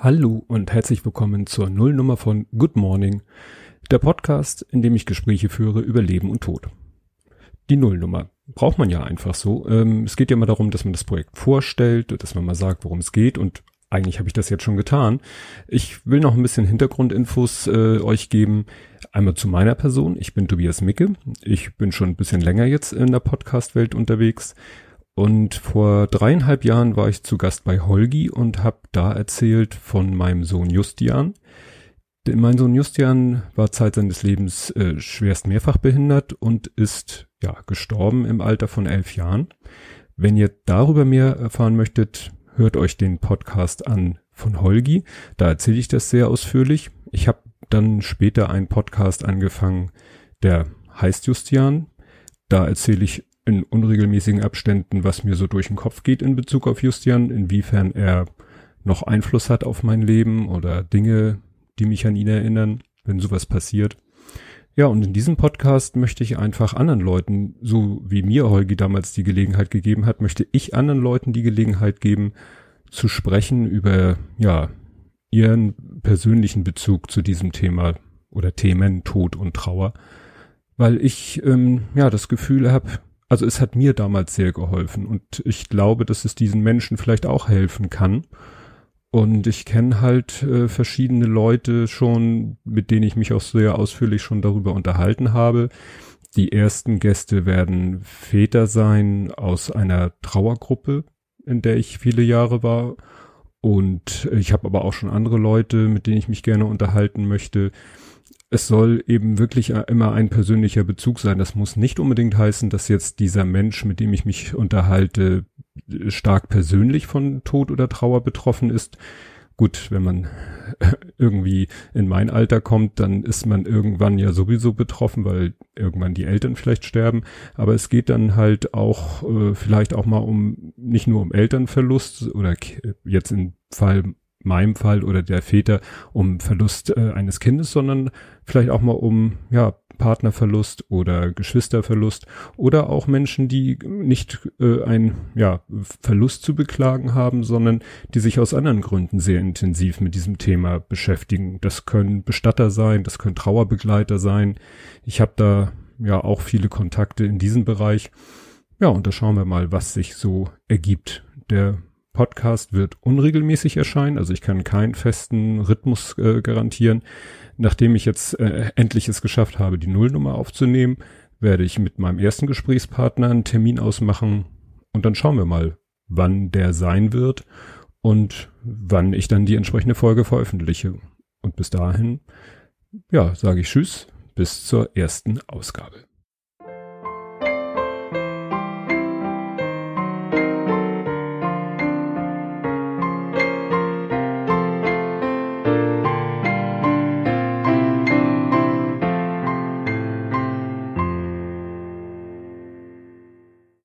Hallo und herzlich willkommen zur Nullnummer von Good Morning, der Podcast, in dem ich Gespräche führe über Leben und Tod. Die Nullnummer braucht man ja einfach so. Ähm, es geht ja immer darum, dass man das Projekt vorstellt, dass man mal sagt, worum es geht und eigentlich habe ich das jetzt schon getan. Ich will noch ein bisschen Hintergrundinfos äh, euch geben. Einmal zu meiner Person. Ich bin Tobias Micke. Ich bin schon ein bisschen länger jetzt in der Podcast-Welt unterwegs und vor dreieinhalb Jahren war ich zu Gast bei Holgi und habe da erzählt von meinem Sohn Justian. Mein Sohn Justian war Zeit seines Lebens äh, schwerst mehrfach behindert und ist ja gestorben im Alter von elf Jahren. Wenn ihr darüber mehr erfahren möchtet, hört euch den Podcast an von Holgi. Da erzähle ich das sehr ausführlich. Ich habe dann später einen Podcast angefangen, der heißt Justian. Da erzähle ich in unregelmäßigen Abständen, was mir so durch den Kopf geht in Bezug auf Justian, inwiefern er noch Einfluss hat auf mein Leben oder Dinge, die mich an ihn erinnern, wenn sowas passiert. Ja, und in diesem Podcast möchte ich einfach anderen Leuten, so wie mir Holgi damals die Gelegenheit gegeben hat, möchte ich anderen Leuten die Gelegenheit geben, zu sprechen über, ja, ihren persönlichen Bezug zu diesem Thema oder Themen Tod und Trauer, weil ich ähm, ja das Gefühl habe, also es hat mir damals sehr geholfen und ich glaube, dass es diesen Menschen vielleicht auch helfen kann. Und ich kenne halt äh, verschiedene Leute schon, mit denen ich mich auch sehr ausführlich schon darüber unterhalten habe. Die ersten Gäste werden Väter sein aus einer Trauergruppe, in der ich viele Jahre war. Und ich habe aber auch schon andere Leute, mit denen ich mich gerne unterhalten möchte es soll eben wirklich immer ein persönlicher Bezug sein. Das muss nicht unbedingt heißen, dass jetzt dieser Mensch, mit dem ich mich unterhalte, stark persönlich von Tod oder Trauer betroffen ist. Gut, wenn man irgendwie in mein Alter kommt, dann ist man irgendwann ja sowieso betroffen, weil irgendwann die Eltern vielleicht sterben. Aber es geht dann halt auch äh, vielleicht auch mal um nicht nur um Elternverlust oder jetzt im Fall meinem Fall oder der Väter um Verlust äh, eines Kindes, sondern vielleicht auch mal um ja Partnerverlust oder Geschwisterverlust oder auch Menschen, die nicht äh, ein ja Verlust zu beklagen haben, sondern die sich aus anderen Gründen sehr intensiv mit diesem Thema beschäftigen. Das können Bestatter sein, das können Trauerbegleiter sein. Ich habe da ja auch viele Kontakte in diesem Bereich. Ja, und da schauen wir mal, was sich so ergibt. Der Podcast wird unregelmäßig erscheinen, also ich kann keinen festen Rhythmus äh, garantieren. Nachdem ich jetzt äh, endlich es geschafft habe, die Nullnummer aufzunehmen, werde ich mit meinem ersten Gesprächspartner einen Termin ausmachen und dann schauen wir mal, wann der sein wird und wann ich dann die entsprechende Folge veröffentliche. Und bis dahin, ja, sage ich Tschüss, bis zur ersten Ausgabe.